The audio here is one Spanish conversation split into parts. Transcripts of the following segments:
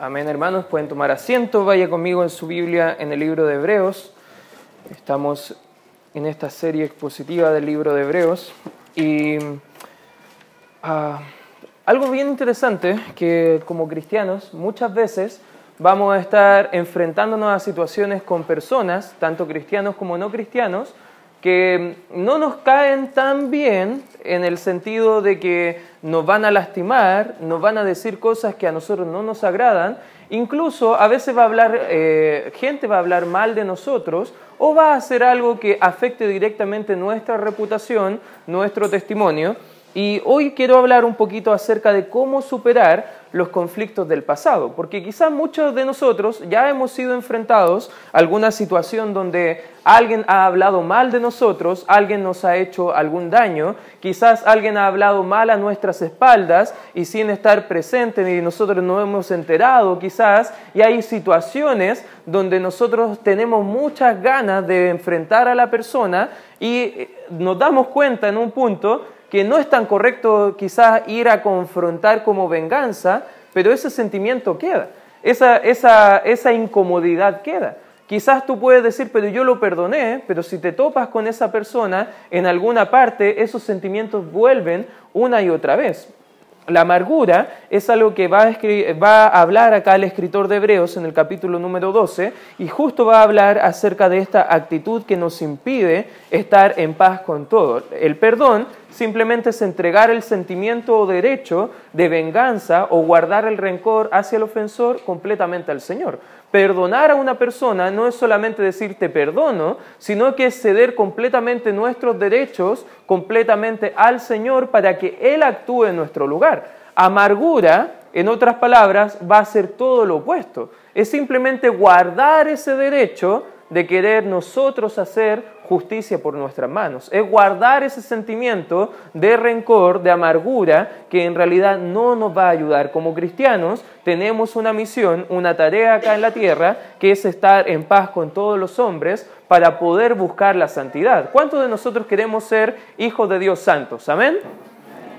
Amén, hermanos. Pueden tomar asiento. Vaya conmigo en su Biblia en el libro de Hebreos. Estamos en esta serie expositiva del libro de Hebreos. Y ah, algo bien interesante que como cristianos muchas veces vamos a estar enfrentándonos a situaciones con personas, tanto cristianos como no cristianos, que no nos caen tan bien en el sentido de que nos van a lastimar, nos van a decir cosas que a nosotros no nos agradan, incluso a veces va a hablar, eh, gente va a hablar mal de nosotros o va a hacer algo que afecte directamente nuestra reputación, nuestro testimonio. Y hoy quiero hablar un poquito acerca de cómo superar los conflictos del pasado, porque quizás muchos de nosotros ya hemos sido enfrentados a alguna situación donde alguien ha hablado mal de nosotros, alguien nos ha hecho algún daño, quizás alguien ha hablado mal a nuestras espaldas y sin estar presente y nosotros no hemos enterado quizás, y hay situaciones donde nosotros tenemos muchas ganas de enfrentar a la persona y eh, nos damos cuenta en un punto que no es tan correcto quizás ir a confrontar como venganza, pero ese sentimiento queda, esa, esa, esa incomodidad queda. Quizás tú puedes decir, pero yo lo perdoné, pero si te topas con esa persona, en alguna parte esos sentimientos vuelven una y otra vez. La amargura es algo que va a, hablar acá el escritor de Hebreos en el capítulo número 12 y justo va a hablar acerca de esta actitud que nos impide estar en paz con todo. El perdón simplemente es entregar el sentimiento o derecho de venganza o guardar el rencor hacia el ofensor completamente al Señor. Perdonar a una persona no es solamente decir te perdono, sino que es ceder completamente nuestros derechos completamente al Señor para que Él actúe en nuestro lugar. Amargura, en otras palabras, va a ser todo lo opuesto. Es simplemente guardar ese derecho de querer nosotros hacer justicia por nuestras manos. Es guardar ese sentimiento de rencor, de amargura, que en realidad no nos va a ayudar. Como cristianos tenemos una misión, una tarea acá en la tierra, que es estar en paz con todos los hombres para poder buscar la santidad. ¿Cuántos de nosotros queremos ser hijos de Dios santos? Amén.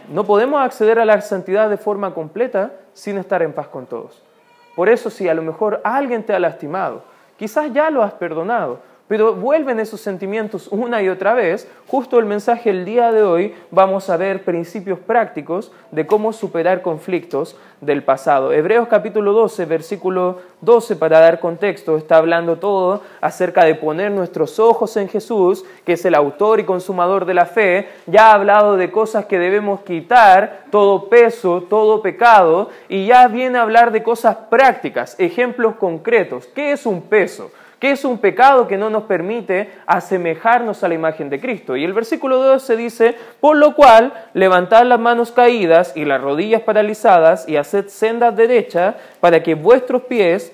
No podemos acceder a la santidad de forma completa sin estar en paz con todos. Por eso si a lo mejor alguien te ha lastimado, Quizás ya lo has perdonado, pero vuelven esos sentimientos una y otra vez. Justo el mensaje el día de hoy vamos a ver principios prácticos de cómo superar conflictos del pasado. Hebreos capítulo 12, versículo 12, para dar contexto, está hablando todo acerca de poner nuestros ojos en Jesús, que es el autor y consumador de la fe. Ya ha hablado de cosas que debemos quitar, todo peso, todo pecado, y ya viene a hablar de cosas prácticas, ejemplos concretos. ¿Qué es un peso? ¿Qué es un pecado que no nos permite asemejarnos a la imagen de Cristo? Y el versículo 12 dice, por lo cual, levantad las manos caídas y las rodillas paralizadas y haced sendas derechas para que vuestros pies,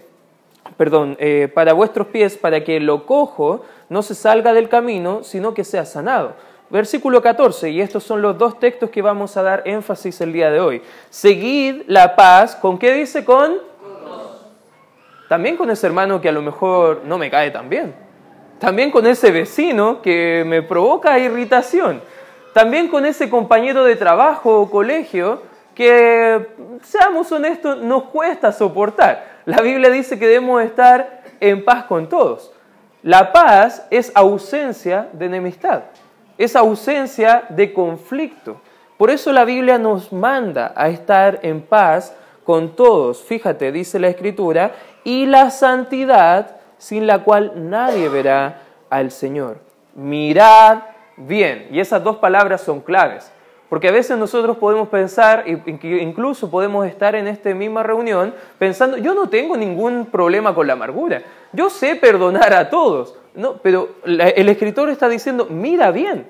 perdón, eh, para vuestros pies, para que lo cojo no se salga del camino, sino que sea sanado. Versículo 14, y estos son los dos textos que vamos a dar énfasis el día de hoy. Seguid la paz, ¿con qué dice? Con también con ese hermano que a lo mejor no me cae tan bien. También con ese vecino que me provoca irritación. También con ese compañero de trabajo o colegio que, seamos honestos, nos cuesta soportar. La Biblia dice que debemos estar en paz con todos. La paz es ausencia de enemistad, es ausencia de conflicto. Por eso la Biblia nos manda a estar en paz con todos. Fíjate, dice la Escritura, y la santidad sin la cual nadie verá al Señor. Mirad bien. Y esas dos palabras son claves. Porque a veces nosotros podemos pensar, incluso podemos estar en esta misma reunión pensando, yo no tengo ningún problema con la amargura, yo sé perdonar a todos. No, pero el escritor está diciendo, mira bien,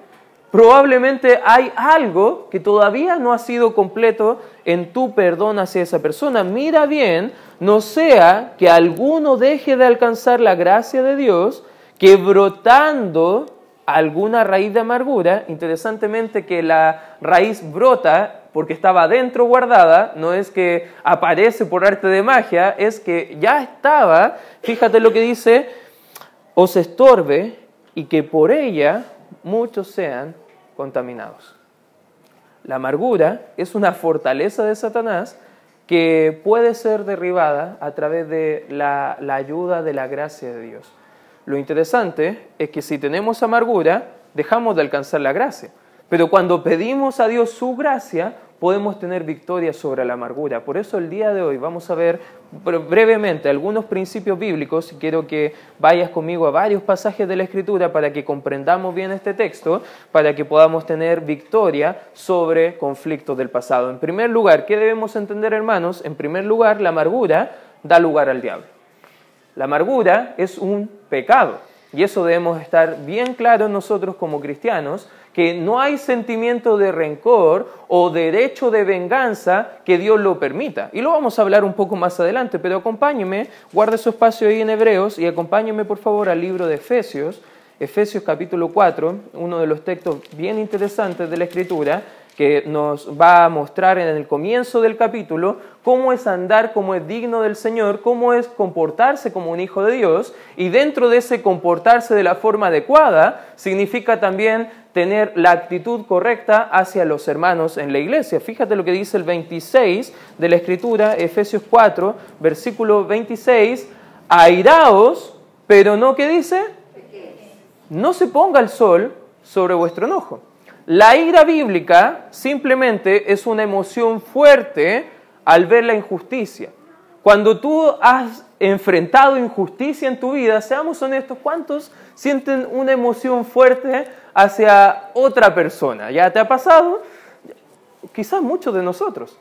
probablemente hay algo que todavía no ha sido completo en tu perdón hacia esa persona. Mira bien, no sea que alguno deje de alcanzar la gracia de Dios, que brotando alguna raíz de amargura, interesantemente que la raíz brota porque estaba adentro guardada, no es que aparece por arte de magia, es que ya estaba, fíjate lo que dice, os estorbe y que por ella muchos sean contaminados. La amargura es una fortaleza de Satanás que puede ser derribada a través de la, la ayuda de la gracia de Dios. Lo interesante es que si tenemos amargura, dejamos de alcanzar la gracia. Pero cuando pedimos a Dios su gracia, podemos tener victoria sobre la amargura. Por eso el día de hoy vamos a ver brevemente algunos principios bíblicos. Quiero que vayas conmigo a varios pasajes de la Escritura para que comprendamos bien este texto, para que podamos tener victoria sobre conflictos del pasado. En primer lugar, ¿qué debemos entender, hermanos? En primer lugar, la amargura da lugar al diablo. La amargura es un pecado. Y eso debemos estar bien claros nosotros como cristianos, que no hay sentimiento de rencor o derecho de venganza que Dios lo permita. Y lo vamos a hablar un poco más adelante, pero acompáñeme, guarde su espacio ahí en Hebreos y acompáñeme por favor al libro de Efesios, Efesios capítulo 4, uno de los textos bien interesantes de la Escritura, que nos va a mostrar en el comienzo del capítulo cómo es andar como es digno del Señor, cómo es comportarse como un hijo de Dios, y dentro de ese comportarse de la forma adecuada significa también tener la actitud correcta hacia los hermanos en la iglesia. Fíjate lo que dice el 26 de la Escritura, Efesios 4, versículo 26, airaos, pero no, ¿qué dice? No se ponga el sol sobre vuestro enojo. La ira bíblica simplemente es una emoción fuerte al ver la injusticia. Cuando tú has enfrentado injusticia en tu vida, seamos honestos, ¿cuántos sienten una emoción fuerte hacia otra persona? ¿Ya te ha pasado? Quizás muchos de nosotros.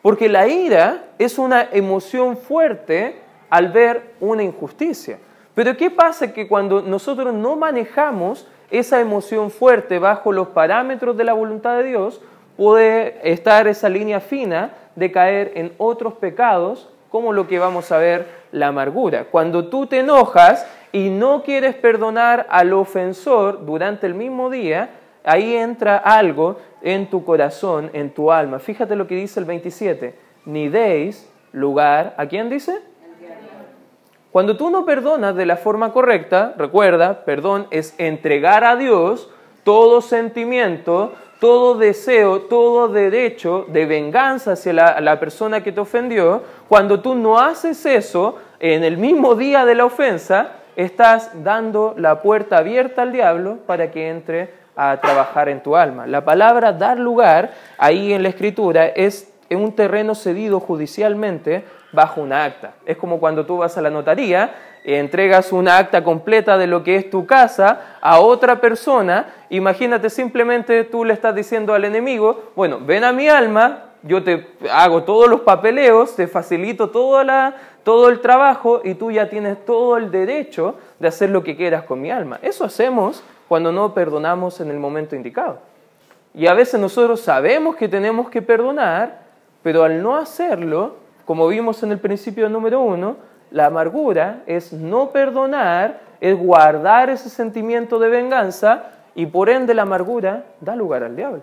Porque la ira es una emoción fuerte al ver una injusticia. Pero ¿qué pasa? Que cuando nosotros no manejamos esa emoción fuerte bajo los parámetros de la voluntad de Dios, puede estar esa línea fina de caer en otros pecados, como lo que vamos a ver, la amargura. Cuando tú te enojas y no quieres perdonar al ofensor durante el mismo día, ahí entra algo en tu corazón, en tu alma. Fíjate lo que dice el 27. Ni deis lugar, ¿a quién dice? Cuando tú no perdonas de la forma correcta, recuerda, perdón es entregar a Dios todo sentimiento, todo deseo, todo derecho de venganza hacia la, persona que te ofendió. Cuando tú no haces eso en el mismo día de la ofensa, estás dando la puerta abierta al diablo para que entre a trabajar en tu alma. La palabra dar lugar ahí en la escritura es en un terreno cedido judicialmente bajo una acta. Es como cuando tú vas a la notaría, entregas una acta completa de lo que es tu casa a otra persona, imagínate simplemente tú le estás diciendo al enemigo, bueno, ven a mi alma, yo te hago todos los papeleos, te facilito todo, la, todo el trabajo y tú ya tienes todo el derecho de hacer lo que quieras con mi alma. Eso hacemos cuando no perdonamos en el momento indicado. Y a veces nosotros sabemos que tenemos que perdonar, pero al no hacerlo, como vimos en el principio número uno, la amargura es no perdonar, es guardar ese sentimiento de venganza y por ende la amargura da lugar al diablo.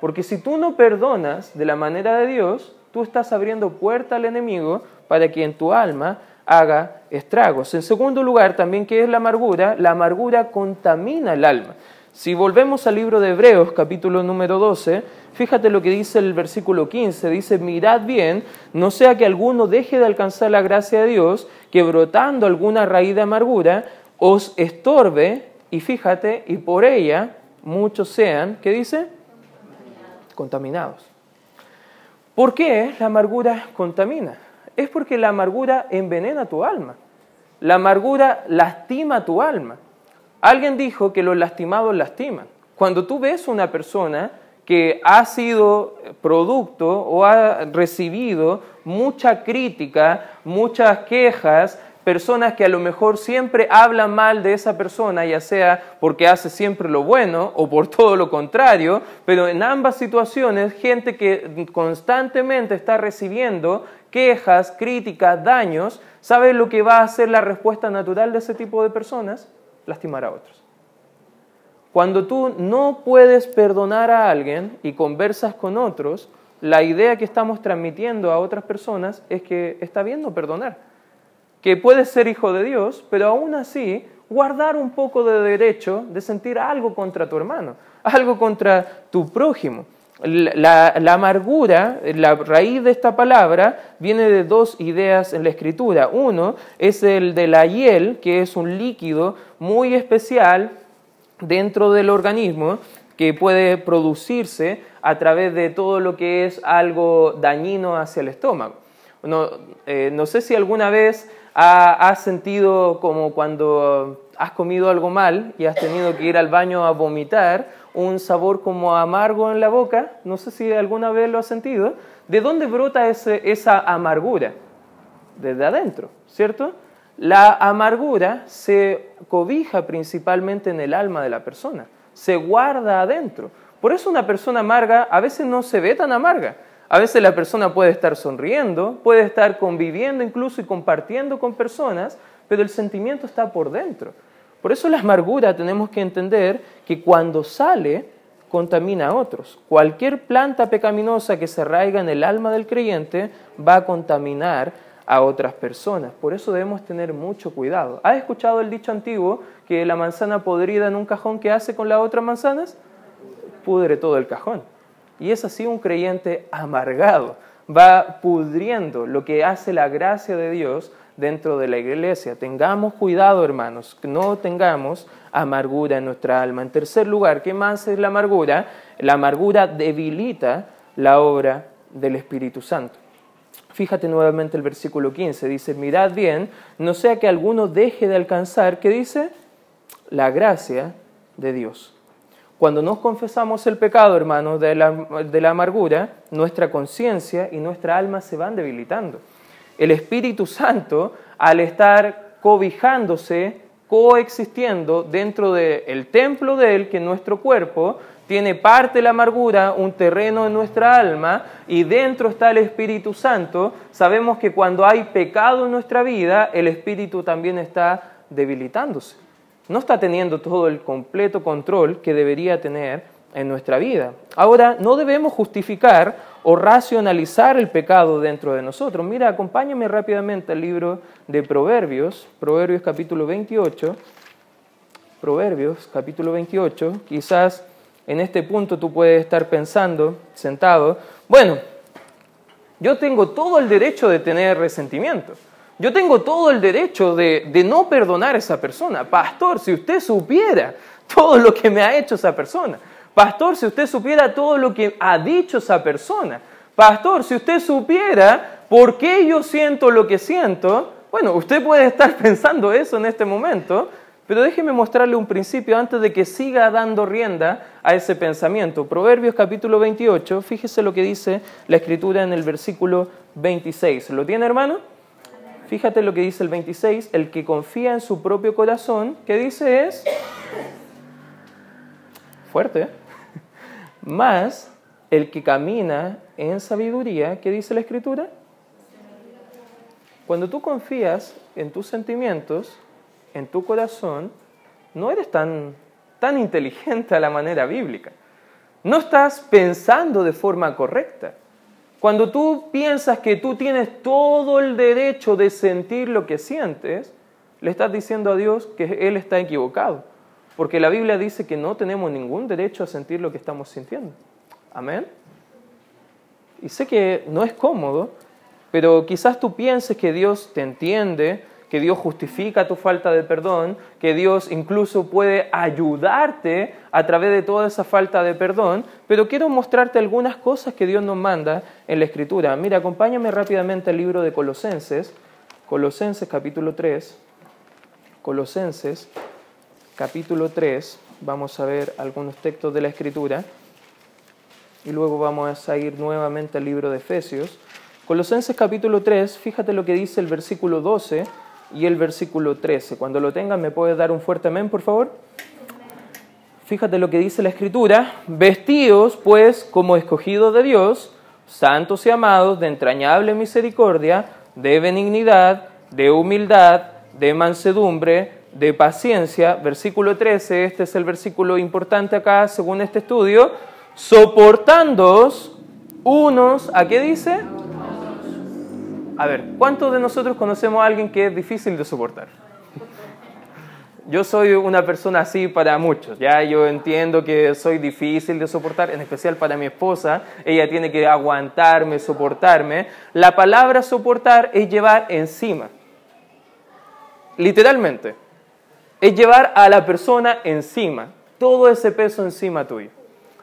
Porque si tú no perdonas de la manera de Dios, tú estás abriendo puerta al enemigo para que en tu alma haga estragos. En segundo lugar, también, ¿qué es la amargura? La amargura contamina el alma. Si volvemos al libro de Hebreos, capítulo número 12, fíjate lo que dice el versículo 15, dice, mirad bien, no sea que alguno deje de alcanzar la gracia de Dios, que brotando alguna raíz de amargura os estorbe, y fíjate, y por ella muchos sean, ¿qué dice? Contaminados. ¿Por qué la amargura contamina? Es porque la amargura envenena tu alma. La amargura lastima tu alma. Alguien dijo que los lastimados lastiman. Cuando tú ves una persona que ha sido producto o ha recibido mucha crítica, muchas quejas, personas que a lo mejor siempre hablan mal de esa persona, ya sea porque hace siempre lo bueno o por todo lo contrario, pero en ambas situaciones gente que constantemente está recibiendo quejas, críticas, daños, ¿sabe lo que va a ser la respuesta natural de ese tipo de personas? lastimar a otros. Cuando tú no puedes perdonar a alguien y conversas con otros, la idea que estamos transmitiendo a otras personas es que está bien no perdonar, que puedes ser hijo de Dios, pero aún así guardar un poco de derecho de sentir algo contra tu hermano, algo contra tu prójimo. La, amargura, la raíz de esta palabra, viene de dos ideas en la escritura. Uno es el de la hiel, que es un líquido muy especial dentro del organismo que puede producirse a través de todo lo que es algo dañino hacia el estómago. No, eh, no sé si alguna vez has sentido como cuando has comido algo mal y has tenido que ir al baño a vomitar, un sabor como amargo en la boca, no sé si alguna vez lo has sentido. ¿De dónde brota esa amargura? Desde adentro, ¿cierto? La amargura se cobija principalmente en el alma de la persona, se guarda adentro. Por eso una persona amarga a veces no se ve tan amarga. A veces la persona puede estar sonriendo, puede estar conviviendo incluso y compartiendo con personas, pero el sentimiento está por dentro. Por eso la amargura tenemos que entender que cuando sale contamina a otros. Cualquier planta pecaminosa que se arraiga en el alma del creyente va a contaminar a otras personas. Por eso debemos tener mucho cuidado. ¿Has escuchado el dicho antiguo que la manzana podrida en un cajón que hace con las otras manzanas? Pudre todo el cajón. Y es así un creyente amargado. Va pudriendo lo que hace la gracia de Dios dentro de la iglesia. Tengamos cuidado, hermanos, que no tengamos amargura en nuestra alma. En tercer lugar, ¿qué más es la amargura? La amargura debilita la obra del Espíritu Santo. Fíjate nuevamente el versículo 15, dice, mirad bien, no sea que alguno deje de alcanzar, ¿qué dice? La gracia de Dios. Cuando nos confesamos el pecado, hermanos, de la, de la amargura, nuestra conciencia y nuestra alma se van debilitando el Espíritu Santo, al estar cobijándose, coexistiendo dentro del templo de Él, que es nuestro cuerpo, tiene parte la amargura, un terreno en nuestra alma, y dentro está el Espíritu Santo, sabemos que cuando hay pecado en nuestra vida, el Espíritu también está debilitándose. No está teniendo todo el completo control que debería tener en nuestra vida. Ahora, no debemos justificar o racionalizar el pecado dentro de nosotros. Mira, acompáñame rápidamente al libro de Proverbios, Proverbios capítulo 28. Proverbios capítulo 28. Quizás en este punto tú puedes estar pensando, sentado, bueno, yo tengo todo el derecho de tener resentimiento. Yo tengo todo el derecho de, de no perdonar a esa persona. Pastor, si usted supiera todo lo que me ha hecho esa persona. Pastor, si usted supiera todo lo que ha dicho esa persona. Pastor, si usted supiera por qué yo siento lo que siento. Bueno, usted puede estar pensando eso en este momento, pero déjeme mostrarle un principio antes de que siga dando rienda a ese pensamiento. Proverbios capítulo 28, fíjese lo que dice la escritura en el versículo 26. ¿Lo tiene, hermano? Fíjate lo que dice el 26, el que confía en su propio corazón, ¿qué dice es fuerte, ¿eh? más el que camina en sabiduría, ¿qué dice la Escritura? Cuando tú confías en tus sentimientos, en tu corazón, no eres tan, tan inteligente a la manera bíblica. No estás pensando de forma correcta. Cuando tú piensas que tú tienes todo el derecho de sentir lo que sientes, le estás diciendo a Dios que Él está equivocado. Porque la Biblia dice que no tenemos ningún derecho a sentir lo que estamos sintiendo. Amén. Y sé que no es cómodo, pero quizás tú pienses que Dios te entiende, que Dios justifica tu falta de perdón, que Dios incluso puede ayudarte a través de toda esa falta de perdón, pero quiero mostrarte algunas cosas que Dios nos manda en la Escritura. Mira, acompáñame rápidamente al libro de Colosenses, Colosenses capítulo 3, Colosenses capítulo 3, vamos a ver algunos textos de la Escritura y luego vamos a ir nuevamente al libro de Efesios. Colosenses capítulo 3, fíjate lo que dice el versículo 12 y el versículo 13. Cuando lo tengan, ¿me puedes dar un fuerte amén, por favor? Fíjate lo que dice la Escritura. Vestidos, pues, como escogidos de Dios, santos y amados, de entrañable misericordia, de benignidad, de humildad, de mansedumbre, de paciencia, versículo 13, este es el versículo importante acá según este estudio, soportándoos unos, ¿a qué dice? A ver, ¿cuántos de nosotros conocemos a alguien que es difícil de soportar? Yo soy una persona así para muchos, ya yo entiendo que soy difícil de soportar, en especial para mi esposa, ella tiene que aguantarme, soportarme. La palabra soportar es llevar encima, literalmente, es llevar a la persona encima, todo ese peso encima tuyo.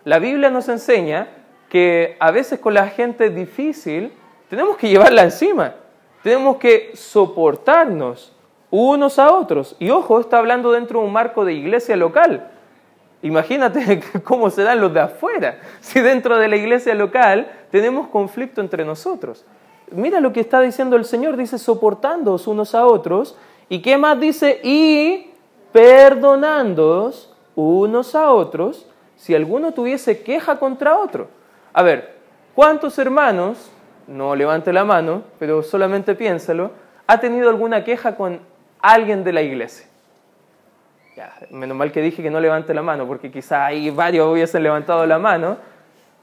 La Biblia nos enseña que a veces con la gente difícil tenemos que llevarla encima, tenemos que soportarnos unos a otros. Y ojo, está hablando dentro de un marco de iglesia local. Imagínate cómo se dan los de afuera, si dentro de la iglesia local tenemos conflicto entre nosotros. Mira lo que está diciendo el Señor, dice soportándoos unos a otros. ¿Y qué más dice? Y perdonándoos unos a otros si alguno tuviese queja contra otro. A ver, ¿cuántos hermanos, no levante la mano, pero solamente piénsalo, ha tenido alguna queja con alguien de la iglesia. Ya, menos mal que dije que no levante la mano, porque quizá ahí varios hubiesen levantado la mano.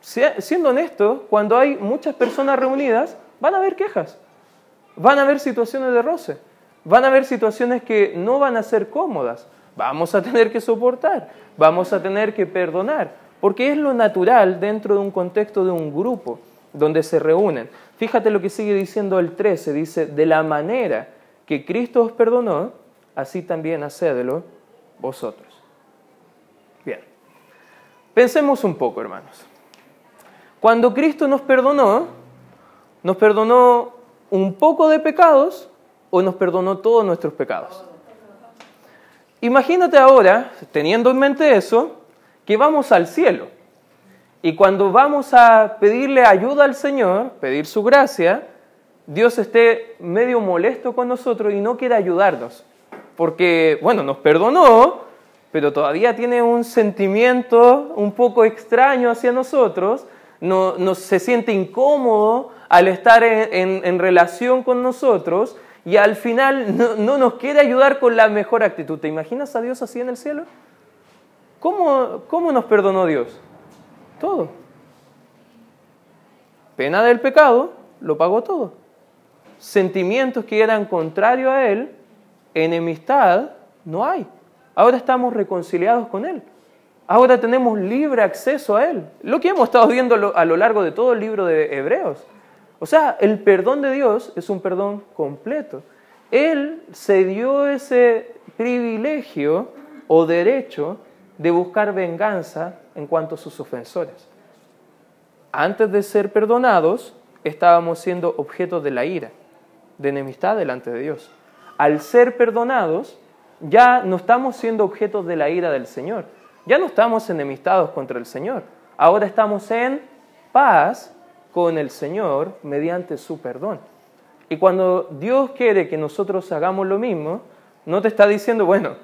Siendo honesto, cuando hay muchas personas reunidas, van a haber quejas, van a haber situaciones de roce, van a haber situaciones que no van a ser cómodas. Vamos a tener que soportar, vamos a tener que perdonar, porque es lo natural dentro de un contexto de un grupo donde se reúnen. Fíjate lo que sigue diciendo el 13, dice, de la manera que Cristo os perdonó, así también hacedlo vosotros. Bien, pensemos un poco, hermanos. Cuando Cristo nos perdonó, ¿nos perdonó un poco de pecados o nos perdonó todos nuestros pecados? Imagínate ahora, teniendo en mente eso, que vamos al cielo. Y cuando vamos a pedirle ayuda al Señor, pedir su gracia, Dios esté medio molesto con nosotros y no quiere ayudarnos. Porque, bueno, nos perdonó, pero todavía tiene un sentimiento un poco extraño hacia nosotros, no, se siente incómodo al estar en, relación con nosotros y al final no, no, nos quiere ayudar con la mejor actitud. ¿Te imaginas a Dios así en el cielo? ¿Cómo, cómo nos perdonó Dios? Todo. Pena del pecado, lo pagó todo sentimientos que eran contrarios a Él, enemistad, no hay. Ahora estamos reconciliados con Él. Ahora tenemos libre acceso a Él. Lo que hemos estado viendo a lo largo de todo el libro de Hebreos. O sea, el perdón de Dios es un perdón completo. Él se dio ese privilegio o derecho de buscar venganza en cuanto a sus ofensores. Antes de ser perdonados, estábamos siendo objeto de la ira de enemistad delante de Dios. Al ser perdonados, ya no estamos siendo objetos de la ira del Señor. Ya no estamos enemistados contra el Señor. Ahora estamos en paz con el Señor mediante su perdón. Y cuando Dios quiere que nosotros hagamos lo mismo, no te está diciendo, bueno,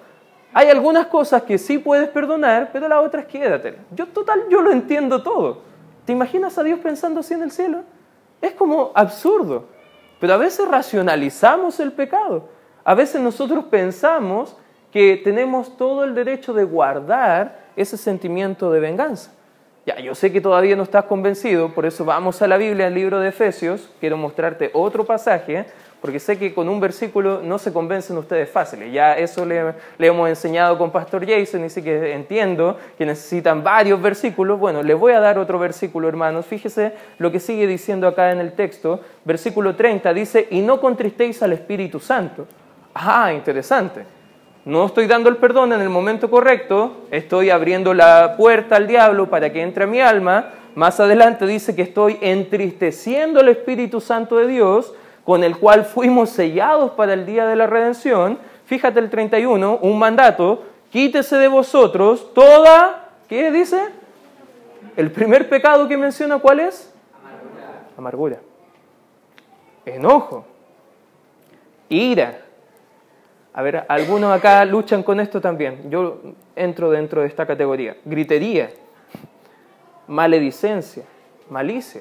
hay algunas cosas que sí puedes perdonar, pero las otras quédate. Yo total, yo lo entiendo todo. ¿Te imaginas a Dios pensando así en el cielo? Es como absurdo. Pero a veces racionalizamos el pecado. A veces nosotros pensamos que tenemos todo el derecho de guardar ese sentimiento de venganza. Ya, yo sé que todavía no estás convencido, por eso vamos a la Biblia, al libro de Efesios. Quiero mostrarte otro pasaje porque sé que con un versículo no se convencen ustedes fáciles. Ya eso le, hemos enseñado con Pastor Jason sí que entiendo que necesitan varios versículos. Bueno, les voy a dar otro versículo, hermanos. Fíjese lo que sigue diciendo acá en el texto. Versículo 30 dice, y no contristéis al Espíritu Santo. Ah, interesante. No estoy dando el perdón en el momento correcto, estoy abriendo la puerta al diablo para que entre a mi alma. Más adelante dice que estoy entristeciendo al Espíritu Santo de Dios con el cual fuimos sellados para el día de la redención, fíjate el 31, un mandato, quítese de vosotros toda, ¿qué dice? El primer pecado que menciona, ¿cuál es? Amargura. Amargura. Enojo. Ira. A ver, algunos acá luchan con esto también. Yo entro dentro de esta categoría. Gritería, maledicencia, malicia.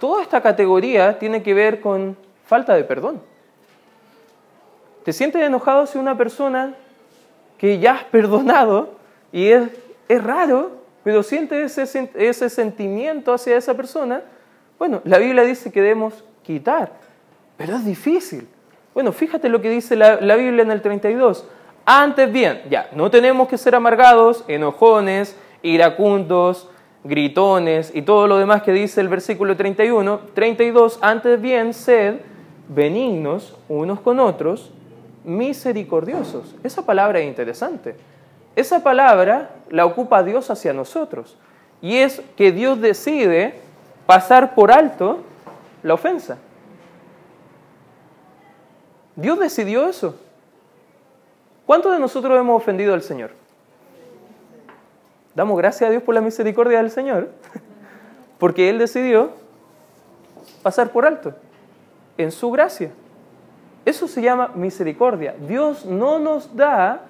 Toda esta categoría tiene que ver con falta de perdón. ¿Te sientes enojado hacia una persona que ya has perdonado y es, es raro, pero sientes ese, ese sentimiento hacia esa persona? Bueno, la Biblia dice que debemos quitar, pero es difícil. Bueno, fíjate lo que dice la, la Biblia en el 32. Antes bien, ya, no tenemos que ser amargados, enojones, iracundos, gritones y todo lo demás que dice el versículo 31. 32, antes bien, sed benignos unos con otros, misericordiosos. Esa palabra es interesante. Esa palabra la ocupa Dios hacia nosotros. Y es que Dios decide pasar por alto la ofensa. Dios decidió eso. ¿Cuántos de nosotros hemos ofendido al Señor? Damos gracias a Dios por la misericordia del Señor, porque Él decidió pasar por alto en su gracia. Eso se llama misericordia. Dios no nos da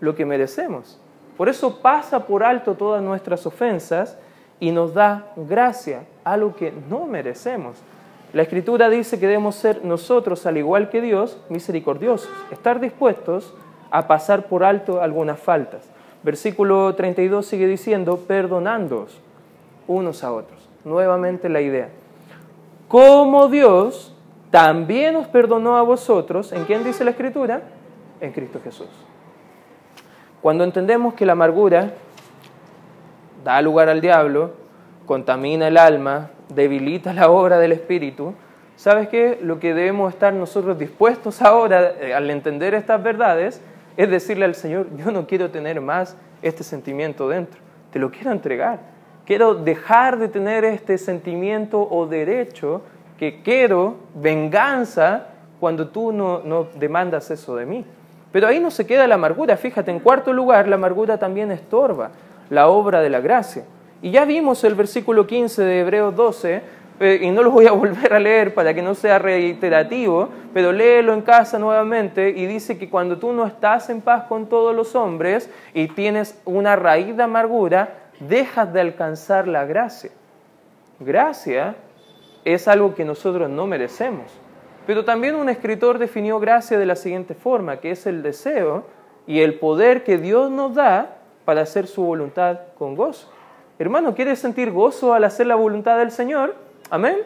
lo que merecemos. Por eso pasa por alto todas nuestras ofensas y nos da gracia, a lo que no merecemos. La Escritura dice que debemos ser nosotros, al igual que Dios, misericordiosos, estar dispuestos a pasar por alto algunas faltas. Versículo 32 sigue diciendo, perdonándoos unos a otros. Nuevamente la idea. Como Dios también os perdonó a vosotros, ¿en quién dice la Escritura? En Cristo Jesús. Cuando entendemos que la amargura da lugar al diablo, contamina el alma, debilita la obra del Espíritu, ¿sabes qué? Lo que debemos estar nosotros dispuestos ahora, eh, al entender estas verdades, es decirle al Señor, yo no quiero tener más este sentimiento dentro, te lo quiero entregar. Quiero dejar de tener este sentimiento o derecho que quiero venganza cuando tú no, no demandas eso de mí. Pero ahí no se queda la amargura. Fíjate, en cuarto lugar, la amargura también estorba la obra de la gracia. Y ya vimos el versículo 15 de Hebreos 12, eh, y no lo voy a volver a leer para que no sea reiterativo, pero léelo en casa nuevamente y dice que cuando tú no estás en paz con todos los hombres y tienes una raíz de amargura, dejas de alcanzar la gracia. Gracia es algo que nosotros no merecemos. Pero también un escritor definió gracia de la siguiente forma, que es el deseo y el poder que Dios nos da para hacer su voluntad con gozo. Hermano, ¿quiere sentir gozo al hacer la voluntad del Señor? Amén.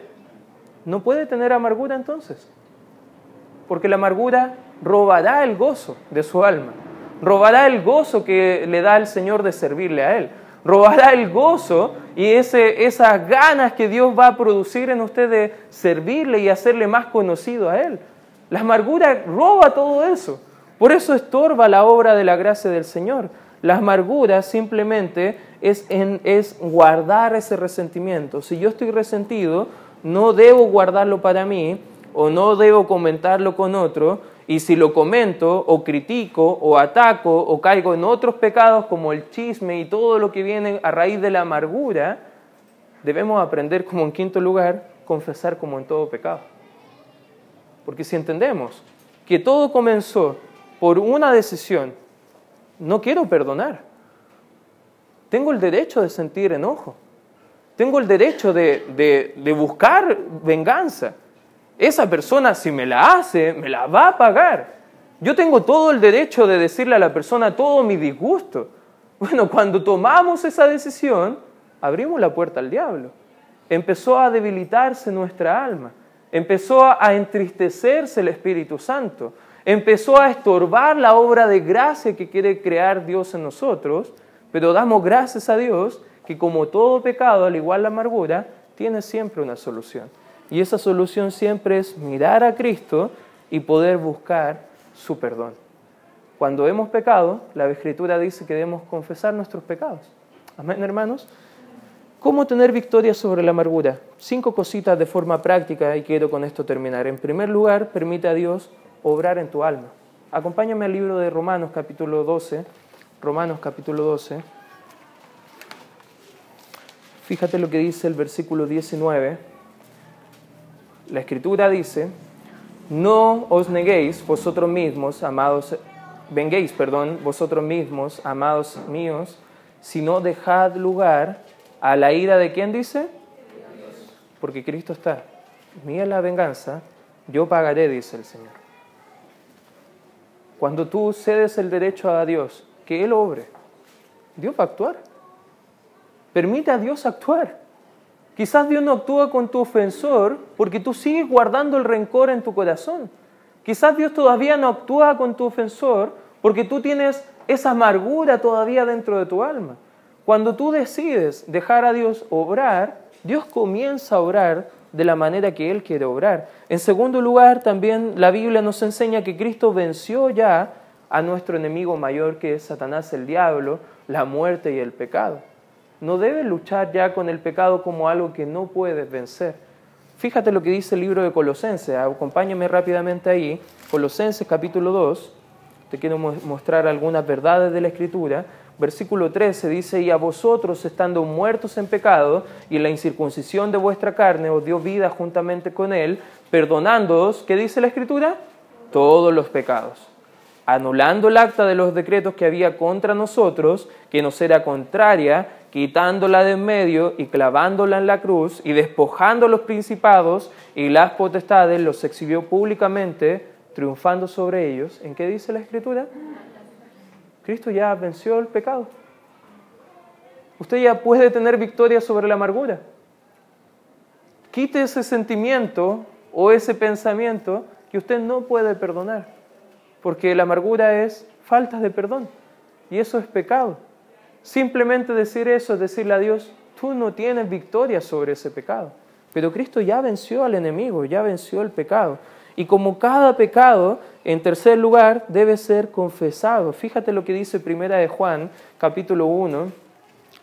No puede tener amargura entonces. Porque la amargura robará el gozo de su alma. Robará el gozo que le da el Señor de servirle a Él. Robará el gozo y esas ganas que Dios va a producir en usted de servirle y hacerle más conocido a Él. La amargura roba todo eso. Por eso estorba la obra de la gracia del Señor. La amargura simplemente es, guardar ese resentimiento. Si yo estoy resentido, no debo guardarlo para mí o no debo comentarlo con otro. Y si lo comento o critico o ataco o caigo en otros pecados como el chisme y todo lo que viene a raíz de la amargura, debemos aprender como en quinto lugar, confesar como en todo pecado. Porque si entendemos que todo comenzó por una decisión no quiero perdonar. Tengo el derecho de sentir enojo. Tengo el derecho de, de, buscar venganza. Esa persona si me la hace, me la va a pagar. Yo tengo todo el derecho de decirle a la persona todo mi disgusto. Bueno, cuando tomamos esa decisión, abrimos la puerta al diablo. Empezó a debilitarse nuestra alma. Empezó a entristecerse el Espíritu Santo empezó a estorbar la obra de gracia que quiere crear Dios en nosotros, pero damos gracias a Dios que como todo pecado, al igual la amargura, tiene siempre una solución. Y esa solución siempre es mirar a Cristo y poder buscar su perdón. Cuando hemos pecado, la Escritura dice que debemos confesar nuestros pecados. Amén, hermanos. ¿Cómo tener victoria sobre la amargura? Cinco cositas de forma práctica y quiero con esto terminar. En primer lugar, permite a Dios obrar en tu alma. Acompáñame al libro de Romanos capítulo 12. Romanos capítulo 12. Fíjate lo que dice el versículo 19. La escritura dice, no os neguéis vosotros mismos, amados, venguéis, perdón, vosotros mismos, amados míos, sino dejad lugar a la ira de quién dice? Porque Cristo está. Mía la venganza, yo pagaré, dice el Señor. Cuando tú cedes el derecho a Dios, que Él obre, Dios va a actuar. Permite a Dios actuar. Quizás Dios no actúa con tu ofensor porque tú sigues guardando el rencor en tu corazón. Quizás Dios todavía no actúa con tu ofensor porque tú tienes esa amargura todavía dentro de tu alma. Cuando tú decides dejar a Dios obrar, Dios comienza a obrar de la manera que Él quiere obrar. En segundo lugar, también la Biblia nos enseña que Cristo venció ya a nuestro enemigo mayor que es Satanás el diablo, la muerte y el pecado. No debes luchar ya con el pecado como algo que no puedes vencer. Fíjate lo que dice el libro de Colosenses, acompáñame rápidamente ahí, Colosenses capítulo 2, te quiero mostrar algunas verdades de la Escritura. Versículo 13 dice, y a vosotros estando muertos en pecado y la incircuncisión de vuestra carne os dio vida juntamente con él, perdonándoos, ¿qué dice la Escritura? Todos los pecados anulando el acta de los decretos que había contra nosotros, que nos era contraria, quitándola de en medio y clavándola en la cruz, y despojando los principados y las potestades, los exhibió públicamente, triunfando sobre ellos. ¿En qué dice la Escritura? Cristo ya venció el pecado. Usted ya puede tener victoria sobre la amargura. Quite ese sentimiento o ese pensamiento que usted no puede perdonar porque la amargura es falta de perdón y eso es pecado. Simplemente decir eso es decirle a Dios, tú no tienes victoria sobre ese pecado, pero Cristo ya venció al enemigo, ya venció el pecado. Y como cada pecado, en tercer lugar, debe ser confesado. Fíjate lo que dice Primera de Juan, capítulo 1,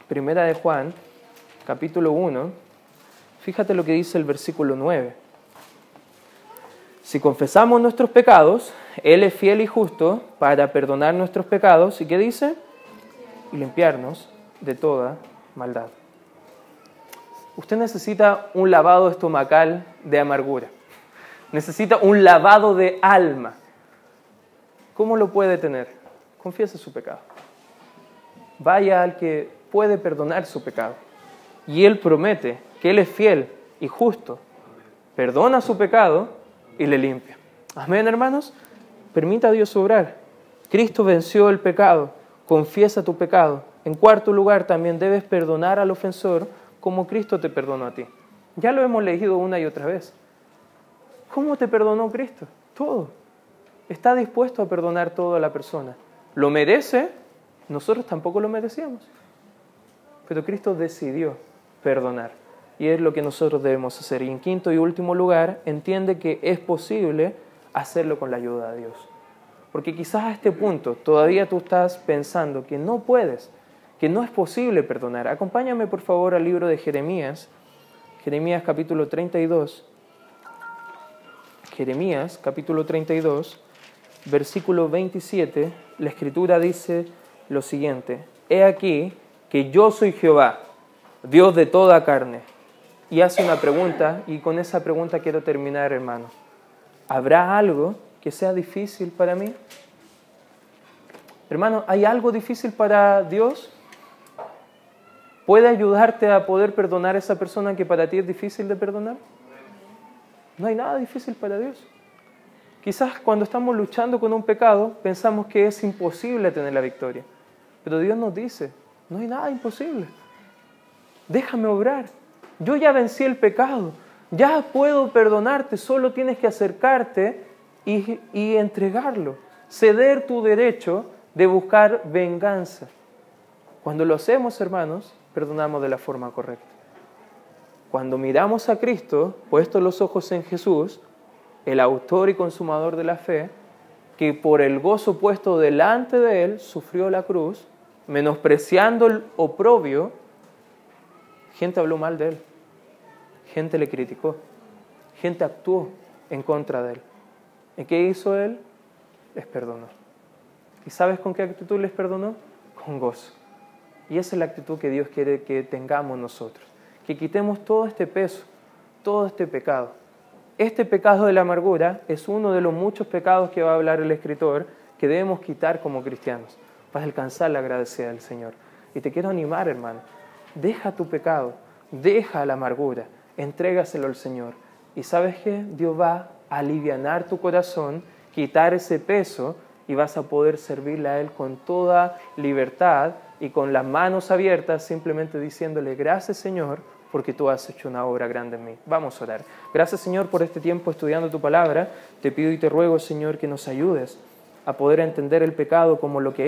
Primera de Juan, capítulo 1, fíjate lo que dice el versículo 9. Si confesamos nuestros pecados, Él es fiel y justo para perdonar nuestros pecados y ¿qué dice? Y limpiarnos de toda maldad. Usted necesita un lavado estomacal de amargura. Necesita un lavado de alma. ¿Cómo lo puede tener? Confiese su pecado. Vaya al que puede perdonar su pecado. Y Él promete que Él es fiel y justo. Perdona su pecado y le limpia. Amén, hermanos. Permita a Dios obrar. Cristo venció el pecado. Confiesa tu pecado. En cuarto lugar, también debes perdonar al ofensor como Cristo te perdonó a ti. Ya lo hemos leído una y otra vez. ¿Cómo te perdonó Cristo? Todo. Está dispuesto a perdonar todo a la persona. ¿Lo merece? Nosotros tampoco lo merecíamos. Pero Cristo decidió perdonar. Y es lo que nosotros debemos hacer. Y en quinto y último lugar, entiende que es posible hacerlo con la ayuda de Dios. Porque quizás a este punto todavía tú estás pensando que no puedes, que no es posible perdonar. Acompáñame por favor al libro de Jeremías, Jeremías capítulo 32. Jeremías capítulo 32, versículo 27, la escritura dice lo siguiente, He aquí que yo soy Jehová, Dios de toda carne y hace una pregunta y con esa pregunta quiero terminar, hermano. ¿Habrá algo que sea difícil para mí? Hermano, ¿hay algo difícil para Dios? ¿Puede ayudarte a poder perdonar a esa persona que para ti es difícil de perdonar? No hay nada difícil para Dios. Quizás cuando estamos luchando con un pecado pensamos que es imposible tener la victoria. Pero Dios nos dice, no hay nada imposible. Déjame obrar. Yo ya vencí el pecado, ya puedo perdonarte, solo tienes que acercarte y, y entregarlo, ceder tu derecho de buscar venganza. Cuando lo hacemos, hermanos, perdonamos de la forma correcta. Cuando miramos a Cristo, puestos los ojos en Jesús, el autor y consumador de la fe, que por el gozo puesto delante de él sufrió la cruz, menospreciando el oprobio, gente habló mal de él gente le criticó, gente actuó en contra de él. ¿Y qué hizo él? Les perdonó. ¿Y sabes con qué actitud les perdonó? Con gozo. Y esa es la actitud que Dios quiere que tengamos nosotros. Que quitemos todo este peso, todo este pecado. Este pecado de la amargura es uno de los muchos pecados que va a hablar el escritor que debemos quitar como cristianos para alcanzar la gracia del Señor. Y te quiero animar, hermano. Deja tu pecado, deja la amargura entrégaselo al Señor. Y sabes que Dios va a aliviar tu corazón, quitar ese peso y vas a poder servirle a Él con toda libertad y con las manos abiertas, simplemente diciéndole, gracias Señor, porque tú has hecho una obra grande en mí. Vamos a orar. Gracias Señor por este tiempo estudiando tu palabra. Te pido y te ruego Señor que nos ayudes a poder entender el pecado como lo que